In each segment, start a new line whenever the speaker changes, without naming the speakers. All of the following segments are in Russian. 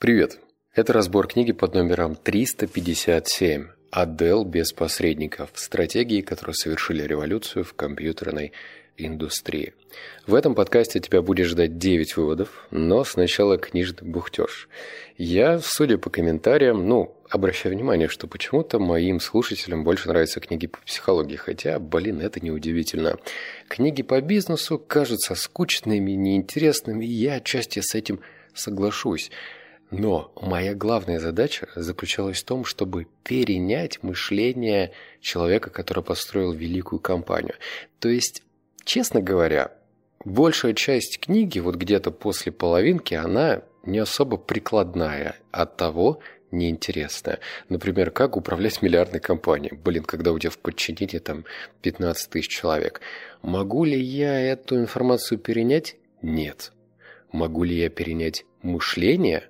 Привет! Это разбор книги под номером 357 «Адел без посредников. Стратегии, которые совершили революцию в компьютерной индустрии». В этом подкасте тебя будет ждать 9 выводов, но сначала книжный бухтеж. Я, судя по комментариям, ну, обращаю внимание, что почему-то моим слушателям больше нравятся книги по психологии, хотя, блин, это неудивительно. Книги по бизнесу кажутся скучными, неинтересными, и я отчасти с этим соглашусь. Но моя главная задача заключалась в том, чтобы перенять мышление человека, который построил великую компанию. То есть, честно говоря, большая часть книги, вот где-то после половинки, она не особо прикладная, от того неинтересная. Например, как управлять миллиардной компанией. Блин, когда у тебя в подчинении там 15 тысяч человек. Могу ли я эту информацию перенять? Нет. Могу ли я перенять мышление?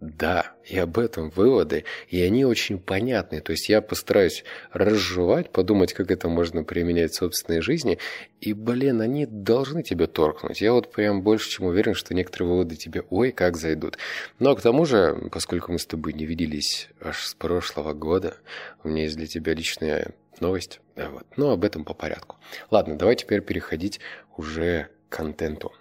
Да, и об этом выводы, и они очень понятны. То есть я постараюсь разжевать, подумать, как это можно применять в собственной жизни, и, блин, они должны тебе торкнуть. Я вот прям больше чем уверен, что некоторые выводы тебе ой, как зайдут. Но к тому же, поскольку мы с тобой не виделись аж с прошлого года, у меня есть для тебя личная новость. Вот. Но об этом по порядку. Ладно, давай теперь переходить уже к контенту.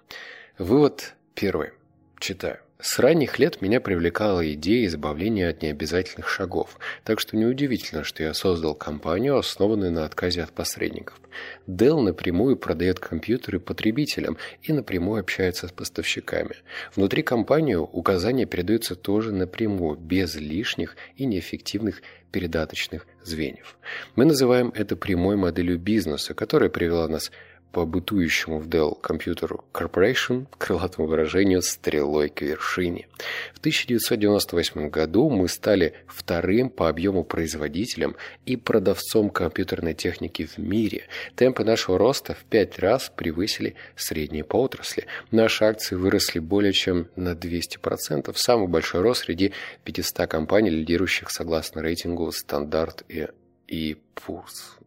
Вывод первый. Читаю. С ранних лет меня привлекала идея избавления от необязательных шагов, так что неудивительно, что я создал компанию, основанную на отказе от посредников. Dell напрямую продает компьютеры потребителям и напрямую общается с поставщиками. Внутри компании указания передаются тоже напрямую, без лишних и неэффективных передаточных звеньев. Мы называем это прямой моделью бизнеса, которая привела нас по бытующему в Dell Computer Corporation крылатому выражению «стрелой к вершине». В 1998 году мы стали вторым по объему производителем и продавцом компьютерной техники в мире. Темпы нашего роста в пять раз превысили средние по отрасли. Наши акции выросли более чем на 200%. Самый большой рост среди 500 компаний, лидирующих согласно рейтингу «Стандарт» и, и «Пурс»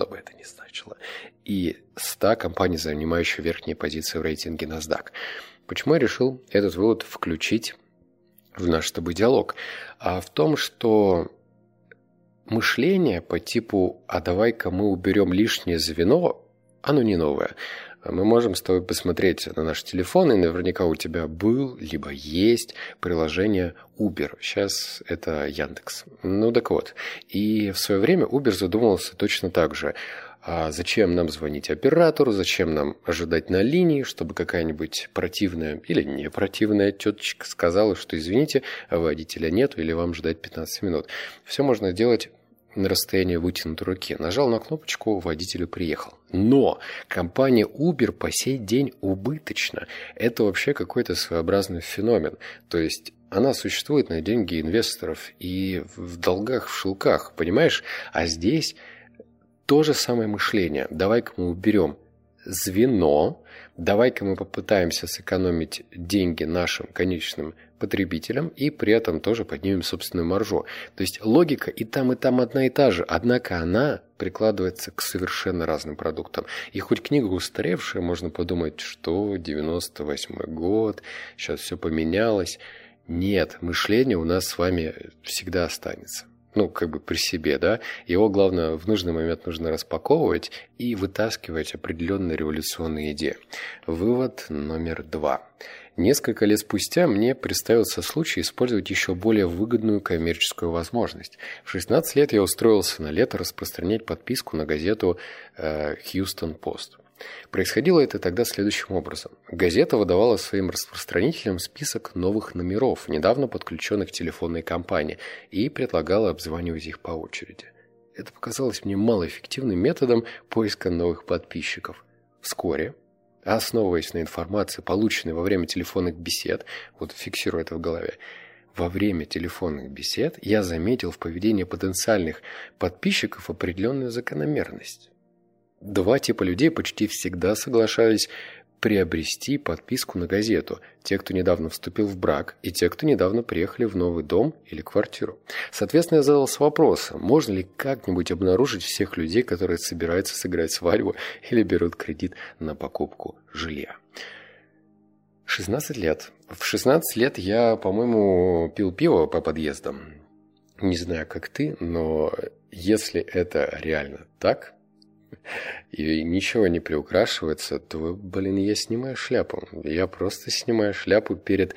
что бы это ни значило, и 100 компаний, занимающих верхние позиции в рейтинге NASDAQ. Почему я решил этот вывод включить в наш с тобой диалог? А в том, что мышление по типу «а давай-ка мы уберем лишнее звено», оно не новое. Мы можем с тобой посмотреть на наш телефон, и наверняка у тебя был, либо есть приложение Uber. Сейчас это Яндекс. Ну так вот. И в свое время Uber задумывался точно так же. А зачем нам звонить оператору, зачем нам ожидать на линии, чтобы какая-нибудь противная или не противная тетечка сказала, что извините, водителя нет или вам ждать 15 минут. Все можно сделать на расстоянии вытянутой руки. Нажал на кнопочку, водитель приехал. Но компания Uber по сей день убыточна. Это вообще какой-то своеобразный феномен. То есть она существует на деньги инвесторов и в долгах, в шелках, понимаешь? А здесь то же самое мышление. Давай-ка мы уберем звено, давай-ка мы попытаемся сэкономить деньги нашим конечным потребителям и при этом тоже поднимем собственную маржу. То есть логика и там, и там одна и та же, однако она прикладывается к совершенно разным продуктам. И хоть книга устаревшая, можно подумать, что 98 год, сейчас все поменялось. Нет, мышление у нас с вами всегда останется ну, как бы при себе, да, его, главное, в нужный момент нужно распаковывать и вытаскивать определенные революционные идеи. Вывод номер два. Несколько лет спустя мне представился случай использовать еще более выгодную коммерческую возможность. В 16 лет я устроился на лето распространять подписку на газету «Хьюстон Пост». Происходило это тогда следующим образом. Газета выдавала своим распространителям список новых номеров, недавно подключенных к телефонной компании, и предлагала обзванивать их по очереди. Это показалось мне малоэффективным методом поиска новых подписчиков. Вскоре основываясь на информации, полученной во время телефонных бесед, вот фиксирую это в голове, во время телефонных бесед я заметил в поведении потенциальных подписчиков определенную закономерность. Два типа людей почти всегда соглашались приобрести подписку на газету, те, кто недавно вступил в брак, и те, кто недавно приехали в новый дом или квартиру. Соответственно, я задался вопросом, можно ли как-нибудь обнаружить всех людей, которые собираются сыграть свадьбу или берут кредит на покупку жилья. 16 лет. В 16 лет я, по-моему, пил пиво по подъездам. Не знаю, как ты, но если это реально так, и ничего не приукрашивается, то, блин, я снимаю шляпу. Я просто снимаю шляпу перед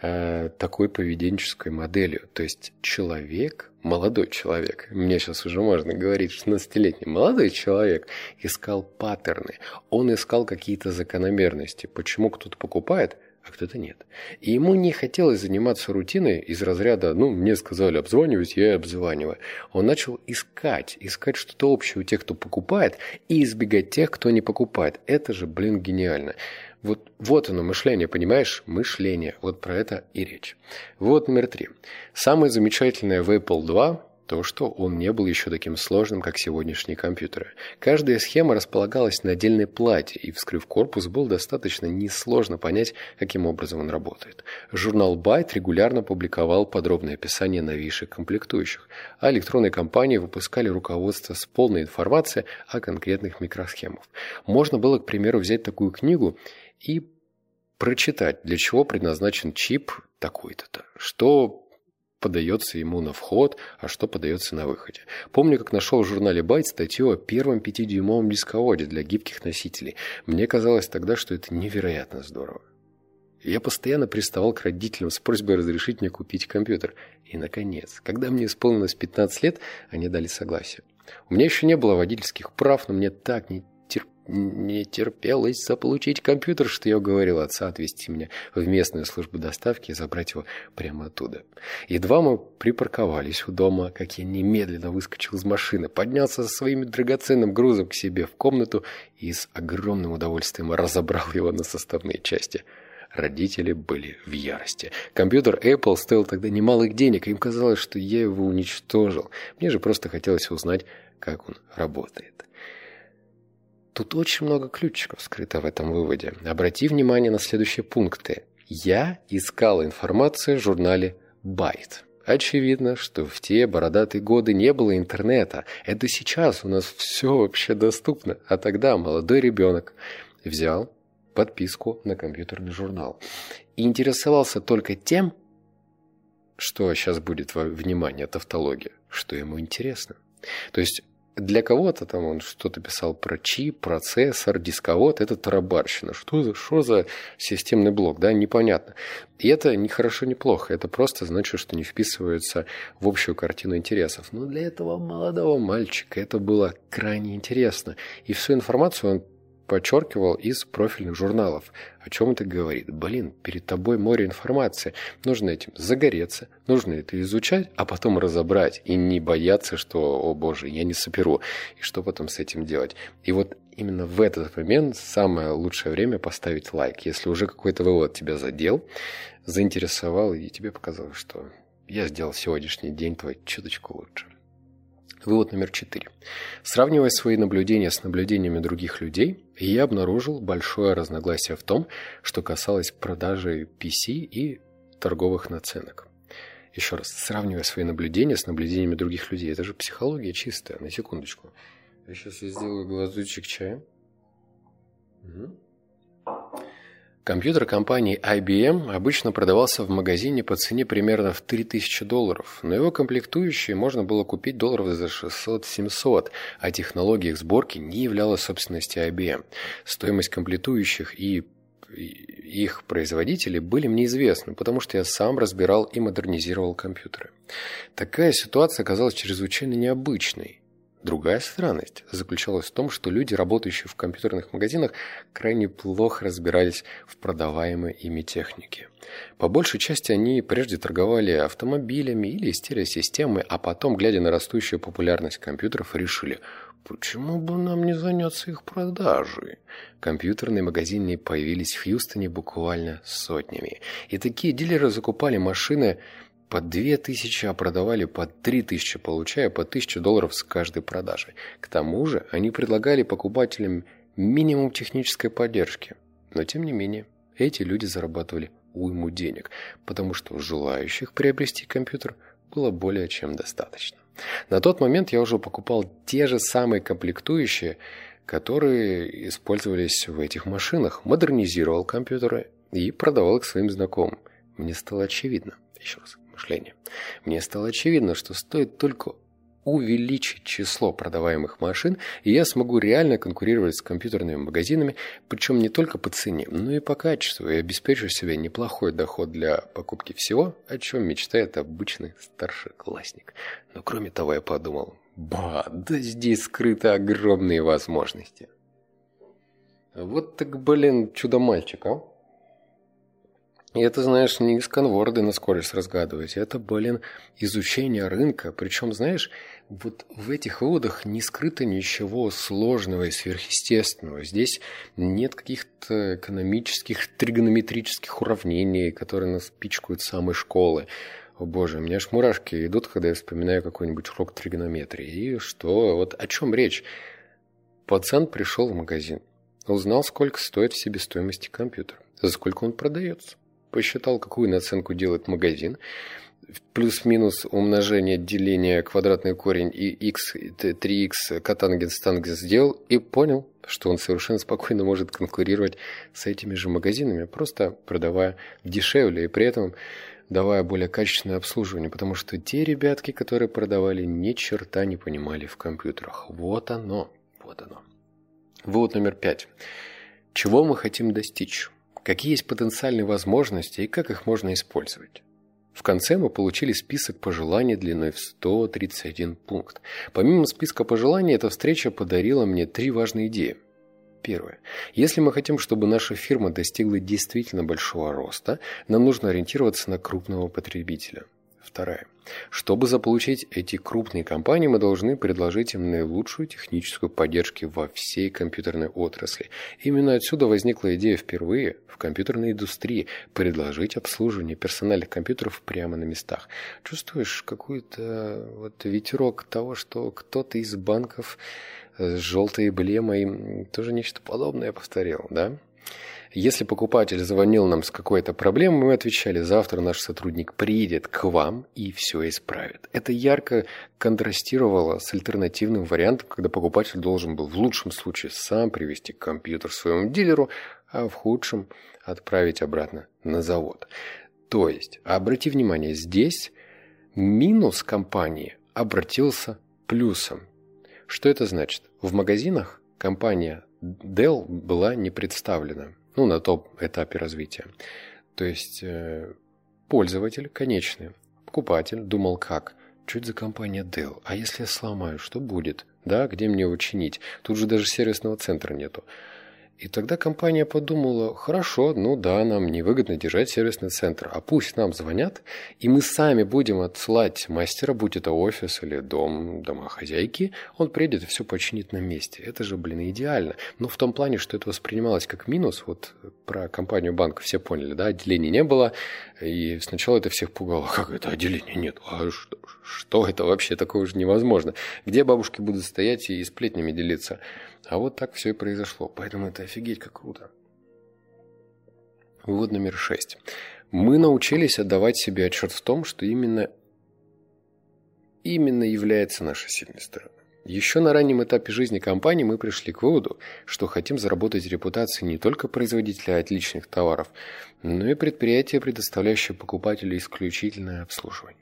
э, такой поведенческой моделью. То есть человек, молодой человек, мне сейчас уже можно говорить, 16-летний молодой человек искал паттерны. Он искал какие-то закономерности. Почему кто-то покупает, а кто-то нет. И ему не хотелось заниматься рутиной из разряда «ну, мне сказали обзванивать, я и обзваниваю». Он начал искать, искать что-то общее у тех, кто покупает, и избегать тех, кто не покупает. Это же, блин, гениально. Вот, вот оно, мышление, понимаешь? Мышление. Вот про это и речь. Вот номер три. Самое замечательное в Apple 2 то, что он не был еще таким сложным, как сегодняшние компьютеры. Каждая схема располагалась на отдельной плате, и, вскрыв корпус, было достаточно несложно понять, каким образом он работает. Журнал Byte регулярно публиковал подробное описание новейших комплектующих, а электронные компании выпускали руководство с полной информацией о конкретных микросхемах. Можно было, к примеру, взять такую книгу и прочитать, для чего предназначен чип такой-то, что подается ему на вход, а что подается на выходе. Помню, как нашел в журнале Byte статью о первом 5-дюймовом дисководе для гибких носителей. Мне казалось тогда, что это невероятно здорово. Я постоянно приставал к родителям с просьбой разрешить мне купить компьютер. И, наконец, когда мне исполнилось 15 лет, они дали согласие. У меня еще не было водительских прав, но мне так не не терпелось заполучить компьютер, что я уговорил отца отвезти меня в местную службу доставки и забрать его прямо оттуда. Едва мы припарковались у дома, как я немедленно выскочил из машины, поднялся со своим драгоценным грузом к себе в комнату и с огромным удовольствием разобрал его на составные части. Родители были в ярости. Компьютер Apple стоил тогда немалых денег, им казалось, что я его уничтожил. Мне же просто хотелось узнать, как он работает. Тут очень много ключиков скрыто в этом выводе. Обрати внимание на следующие пункты. Я искал информацию в журнале Byte. Очевидно, что в те бородатые годы не было интернета. Это сейчас у нас все вообще доступно. А тогда молодой ребенок взял подписку на компьютерный журнал и интересовался только тем, что сейчас будет внимание тавтология, что ему интересно. То есть для кого-то там он что-то писал про чип, процессор, дисковод, это тарабарщина. Что за, что за системный блок, да, непонятно. И это не хорошо, не плохо, это просто значит, что не вписывается в общую картину интересов. Но для этого молодого мальчика это было крайне интересно. И всю информацию он подчеркивал из профильных журналов. О чем это говорит? Блин, перед тобой море информации. Нужно этим загореться, нужно это изучать, а потом разобрать. И не бояться, что, о боже, я не соперу. И что потом с этим делать? И вот именно в этот момент самое лучшее время поставить лайк. Если уже какой-то вывод тебя задел, заинтересовал, и тебе показалось, что я сделал сегодняшний день твой чуточку лучше. Вывод номер четыре. Сравнивая свои наблюдения с наблюдениями других людей, я обнаружил большое разногласие в том, что касалось продажи PC и торговых наценок. Еще раз, сравнивая свои наблюдения с наблюдениями других людей. Это же психология чистая, на секундочку. Я сейчас сделаю глазочек чая. Угу. Компьютер компании IBM обычно продавался в магазине по цене примерно в 3000 долларов, но его комплектующие можно было купить долларов за 600-700, а технология их сборки не являлась собственностью IBM. Стоимость комплектующих и их производителей были мне известны, потому что я сам разбирал и модернизировал компьютеры. Такая ситуация оказалась чрезвычайно необычной. Другая странность заключалась в том, что люди, работающие в компьютерных магазинах, крайне плохо разбирались в продаваемой ими технике. По большей части они прежде торговали автомобилями или стереосистемой, а потом, глядя на растущую популярность компьютеров, решили – Почему бы нам не заняться их продажей? Компьютерные магазины появились в Хьюстоне буквально сотнями. И такие дилеры закупали машины по 2000, а продавали по 3000, получая по 1000 долларов с каждой продажи. К тому же они предлагали покупателям минимум технической поддержки. Но тем не менее, эти люди зарабатывали уйму денег, потому что желающих приобрести компьютер было более чем достаточно. На тот момент я уже покупал те же самые комплектующие, которые использовались в этих машинах, модернизировал компьютеры и продавал их своим знакомым. Мне стало очевидно, еще раз, мышление. Мне стало очевидно, что стоит только увеличить число продаваемых машин, и я смогу реально конкурировать с компьютерными магазинами, причем не только по цене, но и по качеству, и обеспечу себе неплохой доход для покупки всего, о чем мечтает обычный старшеклассник. Но кроме того, я подумал, ба, да здесь скрыты огромные возможности. Вот так, блин, чудо-мальчик, а? И это, знаешь, не из конворды на скорость разгадывать. Это, блин, изучение рынка. Причем, знаешь, вот в этих выводах не скрыто ничего сложного и сверхъестественного. Здесь нет каких-то экономических, тригонометрических уравнений, которые нас пичкают с самой школы. О боже, у меня аж мурашки идут, когда я вспоминаю какой-нибудь урок тригонометрии. И что? Вот о чем речь? Пацан пришел в магазин. Узнал, сколько стоит в себестоимости компьютер. За сколько он продается посчитал, какую наценку делает магазин, плюс-минус умножение, деление, квадратный корень и x, 3x котангенс тангенс сделал и понял, что он совершенно спокойно может конкурировать с этими же магазинами, просто продавая дешевле и при этом давая более качественное обслуживание, потому что те ребятки, которые продавали, ни черта не понимали в компьютерах. Вот оно, вот оно. Вывод номер пять. Чего мы хотим достичь? Какие есть потенциальные возможности и как их можно использовать. В конце мы получили список пожеланий длиной в 131 пункт. Помимо списка пожеланий, эта встреча подарила мне три важные идеи. Первое. Если мы хотим, чтобы наша фирма достигла действительно большого роста, нам нужно ориентироваться на крупного потребителя. Вторая. Чтобы заполучить эти крупные компании, мы должны предложить им наилучшую техническую поддержку во всей компьютерной отрасли. Именно отсюда возникла идея впервые в компьютерной индустрии предложить обслуживание персональных компьютеров прямо на местах. Чувствуешь какой-то вот ветерок того, что кто-то из банков с желтой эмблемой тоже нечто подобное повторил, да? Если покупатель звонил нам с какой-то проблемой, мы отвечали, завтра наш сотрудник приедет к вам и все исправит. Это ярко контрастировало с альтернативным вариантом, когда покупатель должен был в лучшем случае сам привести компьютер своему дилеру, а в худшем отправить обратно на завод. То есть, обрати внимание, здесь минус компании обратился плюсом. Что это значит? В магазинах компания Dell была не представлена ну, на том этапе развития. То есть э, пользователь конечный, покупатель думал как? Это за компания Dell? А если я сломаю, что будет? Да, где мне его чинить? Тут же даже сервисного центра нету. И тогда компания подумала, хорошо, ну да, нам невыгодно держать сервисный центр, а пусть нам звонят, и мы сами будем отсылать мастера, будь это офис или дом домохозяйки, он приедет и все починит на месте. Это же, блин, идеально. Но в том плане, что это воспринималось как минус, вот про компанию банк все поняли, да, отделений не было, и сначала это всех пугало, как это отделения нет, а что, что это вообще, такое уже невозможно. Где бабушки будут стоять и сплетнями делиться? А вот так все и произошло. Поэтому это офигеть как круто. Вывод номер шесть. Мы научились отдавать себе отчет в том, что именно, именно является нашей сильной стороной. Еще на раннем этапе жизни компании мы пришли к выводу, что хотим заработать репутацию не только производителя отличных товаров, но и предприятия, предоставляющие покупателю исключительное обслуживание.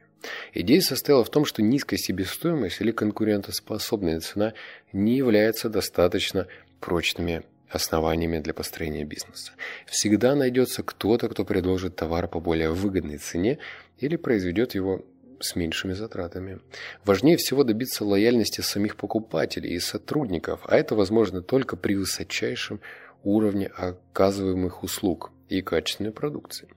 Идея состояла в том, что низкая себестоимость или конкурентоспособная цена не является достаточно прочными основаниями для построения бизнеса. Всегда найдется кто-то, кто предложит товар по более выгодной цене или произведет его с меньшими затратами. Важнее всего добиться лояльности самих покупателей и сотрудников, а это возможно только при высочайшем уровне оказываемых услуг и качественной продукции.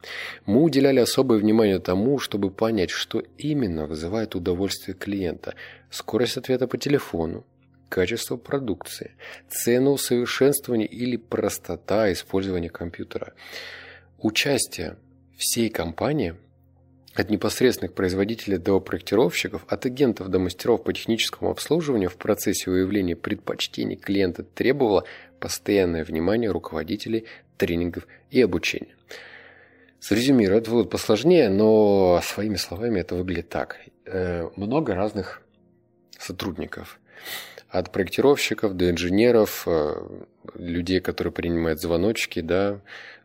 Мы уделяли особое внимание тому, чтобы понять, что именно вызывает удовольствие клиента. Скорость ответа по телефону, качество продукции, цена усовершенствования или простота использования компьютера. Участие всей компании от непосредственных производителей до проектировщиков, от агентов до мастеров по техническому обслуживанию в процессе выявления предпочтений клиента требовало постоянное внимание руководителей тренингов и обучения. Срезюмирую, это будет посложнее, но своими словами это выглядит так. Э, много разных сотрудников. От проектировщиков до инженеров, э, людей, которые принимают звоночки, да,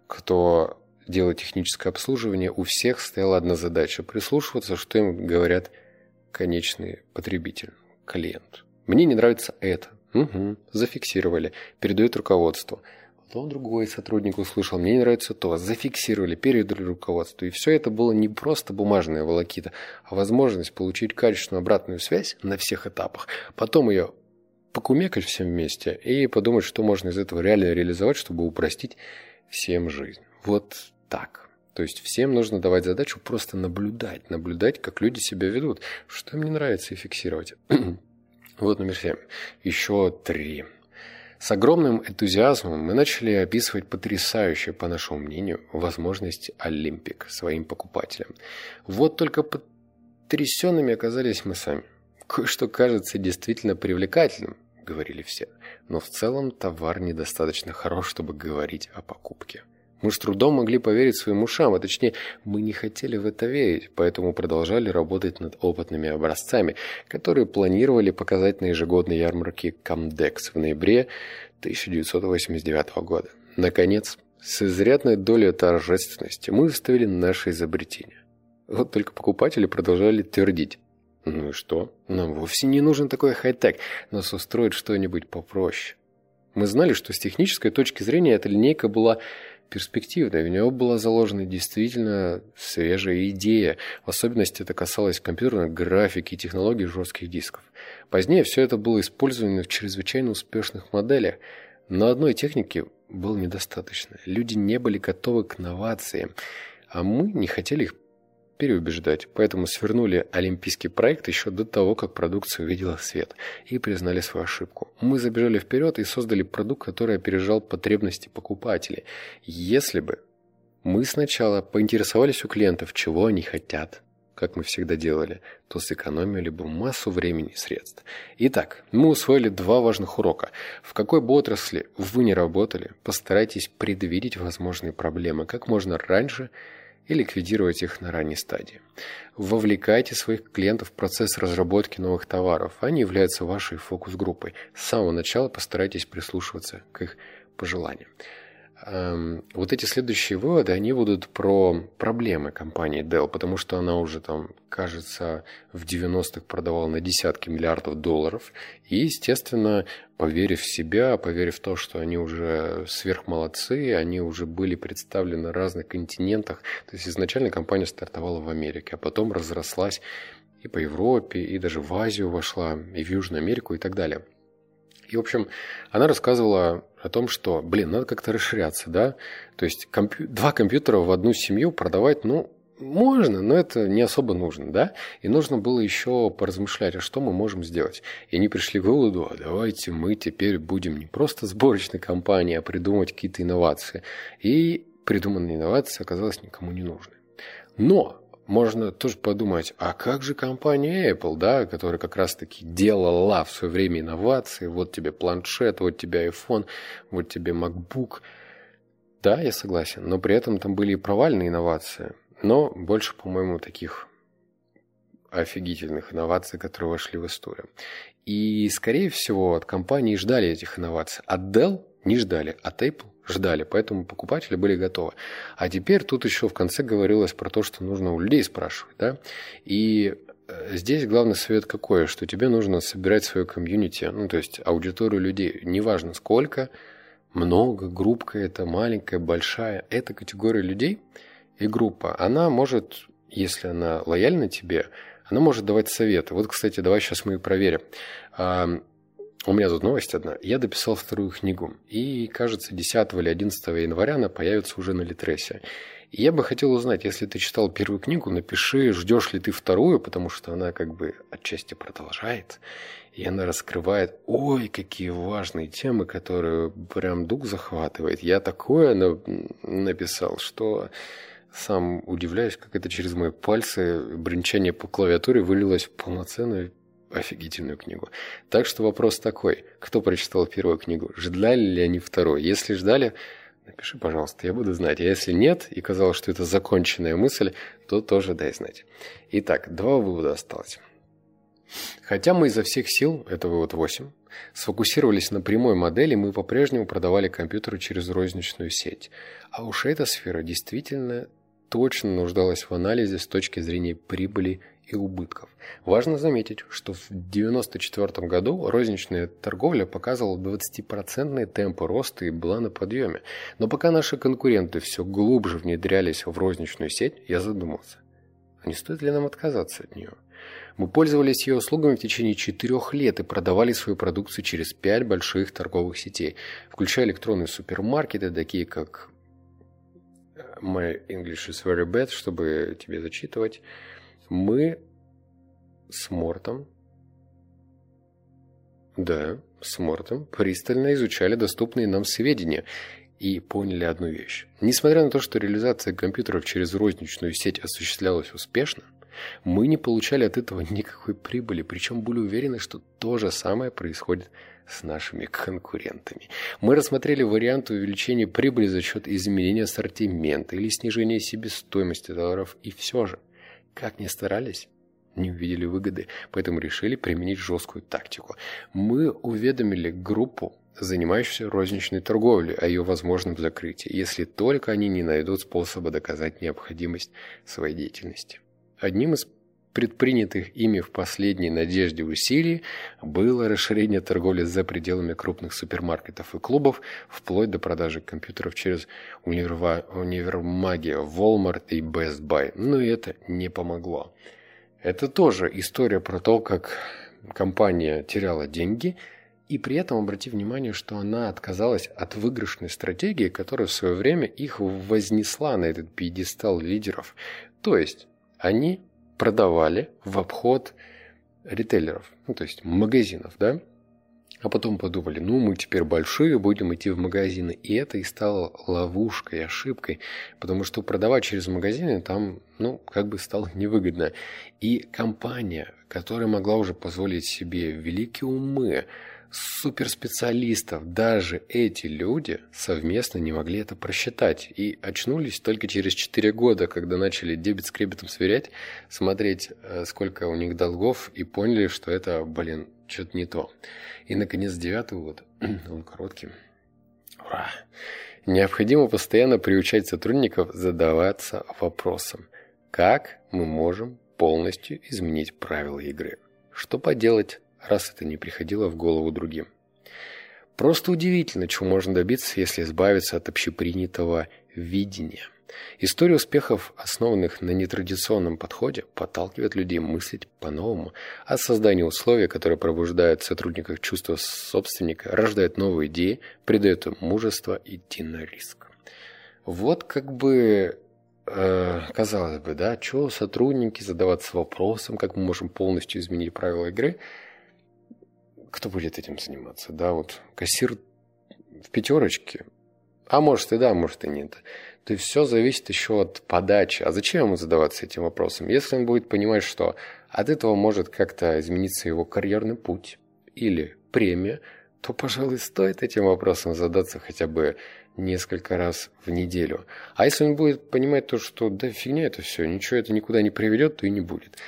кто делать техническое обслуживание, у всех стояла одна задача – прислушиваться, что им говорят конечный потребитель, клиент. Мне не нравится это. Угу, зафиксировали, передают руководству. Потом другой сотрудник услышал, мне не нравится то, зафиксировали, передали руководству. И все это было не просто бумажная волокита, а возможность получить качественную обратную связь на всех этапах, потом ее покумекать всем вместе и подумать, что можно из этого реально реализовать, чтобы упростить всем жизнь. Вот так. То есть всем нужно давать задачу просто наблюдать, наблюдать, как люди себя ведут, что им не нравится и фиксировать. вот номер семь. Еще три. С огромным энтузиазмом мы начали описывать потрясающие, по нашему мнению, возможности Олимпик своим покупателям. Вот только потрясенными оказались мы сами. Кое-что кажется действительно привлекательным, говорили все, но в целом товар недостаточно хорош, чтобы говорить о покупке. Мы с трудом могли поверить своим ушам, а точнее, мы не хотели в это верить, поэтому продолжали работать над опытными образцами, которые планировали показать на ежегодной ярмарке Comdex в ноябре 1989 года. Наконец, с изрядной долей торжественности мы выставили наше изобретение. Вот только покупатели продолжали твердить. Ну и что? Нам вовсе не нужен такой хай-тек, нас устроит что-нибудь попроще. Мы знали, что с технической точки зрения эта линейка была перспективной. В него была заложена действительно свежая идея. В особенности это касалось компьютерной графики и технологий жестких дисков. Позднее все это было использовано в чрезвычайно успешных моделях. Но одной техники было недостаточно. Люди не были готовы к новациям, а мы не хотели их переубеждать, поэтому свернули олимпийский проект еще до того, как продукция увидела свет, и признали свою ошибку. Мы забежали вперед и создали продукт, который опережал потребности покупателей. Если бы мы сначала поинтересовались у клиентов, чего они хотят, как мы всегда делали, то сэкономили бы массу времени и средств. Итак, мы усвоили два важных урока. В какой бы отрасли вы не работали, постарайтесь предвидеть возможные проблемы как можно раньше – и ликвидировать их на ранней стадии. Вовлекайте своих клиентов в процесс разработки новых товаров. Они являются вашей фокус-группой. С самого начала постарайтесь прислушиваться к их пожеланиям. Эм, вот эти следующие выводы, они будут про проблемы компании Dell, потому что она уже там, кажется, в 90-х продавала на десятки миллиардов долларов. И, естественно, поверив в себя, поверив в то, что они уже сверхмолодцы, они уже были представлены на разных континентах. То есть изначально компания стартовала в Америке, а потом разрослась и по Европе, и даже в Азию вошла, и в Южную Америку и так далее. И, в общем, она рассказывала о том, что, блин, надо как-то расширяться, да? То есть компью... два компьютера в одну семью продавать, ну, можно, но это не особо нужно, да? И нужно было еще поразмышлять, а что мы можем сделать. И они пришли к выводу, а давайте мы теперь будем не просто сборочной компанией, а придумывать какие-то инновации. И придуманные инновации оказалось никому не нужны. Но можно тоже подумать, а как же компания Apple, да, которая как раз-таки делала в свое время инновации, вот тебе планшет, вот тебе iPhone, вот тебе MacBook. Да, я согласен, но при этом там были и провальные инновации, но больше, по-моему, таких офигительных инноваций, которые вошли в историю. И, скорее всего, от компании ждали этих инноваций. От Dell не ждали, от Apple ждали, поэтому покупатели были готовы. А теперь тут еще в конце говорилось про то, что нужно у людей спрашивать, да, и э, Здесь главный совет какой, что тебе нужно собирать свою комьюнити, ну, то есть аудиторию людей, неважно сколько, много, группка это, маленькая, большая, эта категория людей и группа, она может, если она лояльна тебе, она может давать советы. Вот, кстати, давай сейчас мы проверим. У меня тут новость одна. Я дописал вторую книгу. И, кажется, 10 или 11 января она появится уже на Литресе. И я бы хотел узнать, если ты читал первую книгу, напиши, ждешь ли ты вторую, потому что она как бы отчасти продолжает. И она раскрывает, ой, какие важные темы, которые прям дух захватывает. Я такое написал, что сам удивляюсь, как это через мои пальцы бренчание по клавиатуре вылилось в полноценную офигительную книгу. Так что вопрос такой, кто прочитал первую книгу, ждали ли они вторую? Если ждали, напиши, пожалуйста, я буду знать. А если нет, и казалось, что это законченная мысль, то тоже дай знать. Итак, два вывода осталось. Хотя мы изо всех сил, это вывод 8, сфокусировались на прямой модели, мы по-прежнему продавали компьютеры через розничную сеть. А уж эта сфера действительно точно нуждалась в анализе с точки зрения прибыли и убытков. Важно заметить, что в 1994 году розничная торговля показывала 20% темпы роста и была на подъеме. Но пока наши конкуренты все глубже внедрялись в розничную сеть, я задумался, а не стоит ли нам отказаться от нее? Мы пользовались ее услугами в течение четырех лет и продавали свою продукцию через пять больших торговых сетей, включая электронные супермаркеты, такие как My English is very bad, чтобы тебе зачитывать. Мы с Мортом, да, с Мортом пристально изучали доступные нам сведения и поняли одну вещь. Несмотря на то, что реализация компьютеров через розничную сеть осуществлялась успешно, мы не получали от этого никакой прибыли, причем были уверены, что то же самое происходит с нашими конкурентами. Мы рассмотрели варианты увеличения прибыли за счет изменения ассортимента или снижения себестоимости товаров, и все же, как ни старались, не увидели выгоды, поэтому решили применить жесткую тактику. Мы уведомили группу, занимающуюся розничной торговлей, о ее возможном закрытии, если только они не найдут способа доказать необходимость своей деятельности. Одним из предпринятых ими в последней надежде усилий было расширение торговли за пределами крупных супермаркетов и клубов, вплоть до продажи компьютеров через универмаги Walmart и Best Buy. Но это не помогло. Это тоже история про то, как компания теряла деньги, и при этом обрати внимание, что она отказалась от выигрышной стратегии, которая в свое время их вознесла на этот пьедестал лидеров. То есть они продавали в обход ритейлеров, ну, то есть магазинов, да? А потом подумали, ну, мы теперь большие, будем идти в магазины. И это и стало ловушкой, ошибкой, потому что продавать через магазины там, ну, как бы стало невыгодно. И компания, которая могла уже позволить себе великие умы, суперспециалистов, даже эти люди совместно не могли это просчитать и очнулись только через 4 года, когда начали дебет с кребетом сверять, смотреть, э, сколько у них долгов и поняли, что это, блин, что-то не то. И, наконец, девятый год, он короткий. Ура! Необходимо постоянно приучать сотрудников задаваться вопросом, как мы можем полностью изменить правила игры. Что поделать раз это не приходило в голову другим. Просто удивительно, чего можно добиться, если избавиться от общепринятого видения. История успехов, основанных на нетрадиционном подходе, подталкивает людей мыслить по-новому, а создание условий, которые пробуждают в сотрудниках чувство собственника, рождает новые идеи, придает им мужество идти на риск. Вот как бы э, казалось бы, да, что сотрудники задаваться вопросом, как мы можем полностью изменить правила игры – кто будет этим заниматься? Да, вот кассир в пятерочке, а может и да, может и нет. То есть все зависит еще от подачи. А зачем ему задаваться этим вопросом? Если он будет понимать, что от этого может как-то измениться его карьерный путь или премия, то, пожалуй, стоит этим вопросом задаться хотя бы несколько раз в неделю. А если он будет понимать то, что да фигня это все, ничего это никуда не приведет, то и не будет.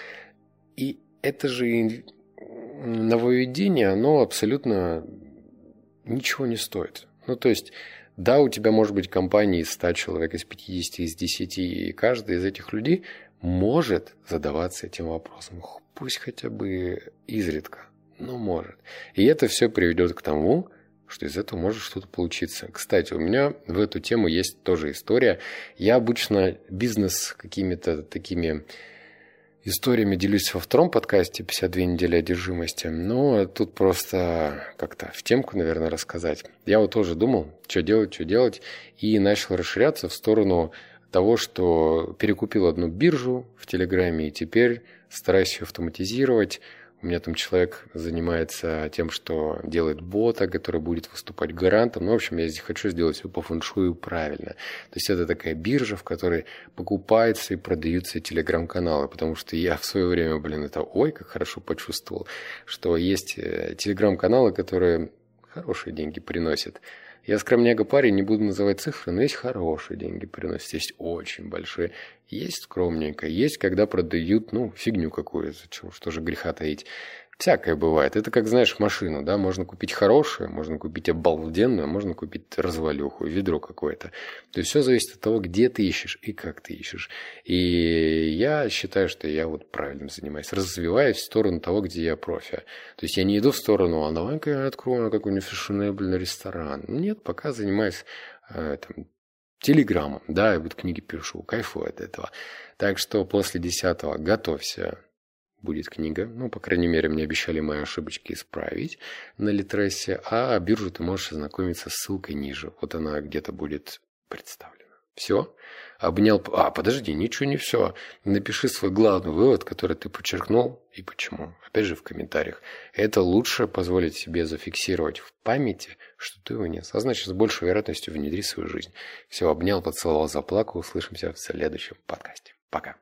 И это же нововведение, оно абсолютно ничего не стоит. Ну, то есть, да, у тебя может быть компания из 100 человек, из 50, из 10, и каждый из этих людей может задаваться этим вопросом. Пусть хотя бы изредка, но может. И это все приведет к тому, что из этого может что-то получиться. Кстати, у меня в эту тему есть тоже история. Я обычно бизнес какими-то такими историями делюсь во втором подкасте «52 недели одержимости». Но тут просто как-то в темку, наверное, рассказать. Я вот тоже думал, что делать, что делать, и начал расширяться в сторону того, что перекупил одну биржу в Телеграме, и теперь стараюсь ее автоматизировать, у меня там человек занимается тем, что делает бота, который будет выступать гарантом. Ну, в общем, я здесь хочу сделать все по фэншую правильно. То есть это такая биржа, в которой покупаются и продаются телеграм-каналы. Потому что я в свое время, блин, это ой, как хорошо почувствовал, что есть э, телеграм-каналы, которые хорошие деньги приносят. Я скромняга парень, не буду называть цифры, но есть хорошие деньги приносят, есть очень большие. Есть скромненько, есть когда продают, ну, фигню какую-то, что же греха таить. Всякое бывает. Это как, знаешь, машину, да, можно купить хорошую, можно купить обалденную, можно купить развалюху, ведро какое-то. То есть все зависит от того, где ты ищешь и как ты ищешь. И я считаю, что я вот правильно занимаюсь. Развиваюсь в сторону того, где я профи. То есть я не иду в сторону, а давай-ка я открою какой-нибудь фешенебельный ресторан. Нет, пока занимаюсь э, там, телеграммом, да, я вот книги пишу, кайфую от этого. Так что после десятого готовься будет книга. Ну, по крайней мере, мне обещали мои ошибочки исправить на Литресе. А биржу ты можешь ознакомиться с ссылкой ниже. Вот она где-то будет представлена. Все. Обнял... А, подожди, ничего не все. Напиши свой главный вывод, который ты подчеркнул и почему. Опять же в комментариях. Это лучше позволит себе зафиксировать в памяти, что ты его нет. А значит, с большей вероятностью внедри свою жизнь. Все, обнял, поцеловал, заплакал. Услышимся в следующем подкасте. Пока.